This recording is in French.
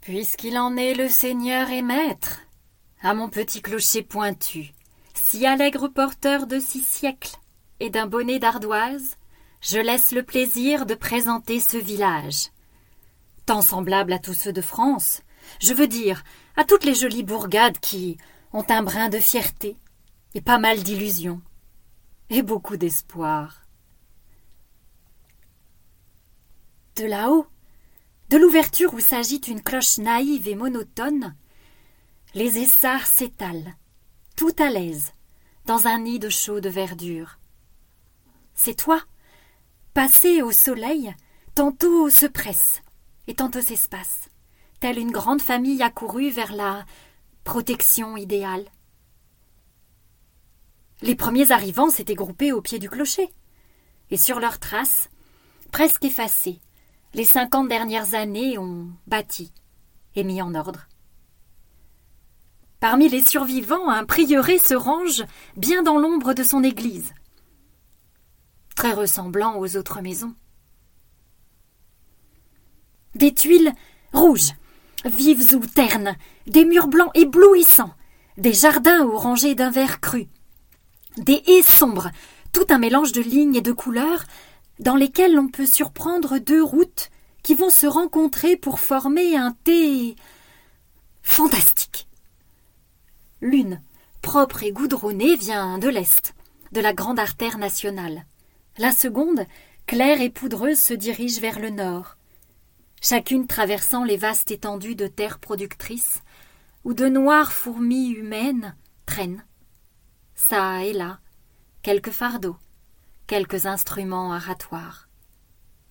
Puisqu'il en est le seigneur et maître, à mon petit clocher pointu, si allègre porteur de six siècles et d'un bonnet d'ardoise, je laisse le plaisir de présenter ce village. Tant semblable à tous ceux de France, je veux dire à toutes les jolies bourgades qui ont un brin de fierté et pas mal d'illusions et beaucoup d'espoir. De là-haut, de l'ouverture où s'agite une cloche naïve et monotone, les essarts s'étalent, tout à l'aise, dans un nid de chaude verdure. Ces toits, passés au soleil, tantôt se pressent et tantôt s'espacent, telle une grande famille accourue vers la protection idéale. Les premiers arrivants s'étaient groupés au pied du clocher, et sur leurs traces, presque effacées, les cinquante dernières années ont bâti et mis en ordre. Parmi les survivants, un prieuré se range bien dans l'ombre de son église, très ressemblant aux autres maisons. Des tuiles rouges, vives ou ternes, des murs blancs éblouissants, des jardins orangés d'un vert cru, des haies sombres, tout un mélange de lignes et de couleurs dans lesquelles l'on peut surprendre deux routes qui vont se rencontrer pour former un thé fantastique. L'une, propre et goudronnée, vient de l'Est, de la grande artère nationale. La seconde, claire et poudreuse, se dirige vers le nord, chacune traversant les vastes étendues de terres productrices, où de noires fourmis humaines traînent, ça et là, quelques fardeaux, quelques instruments aratoires.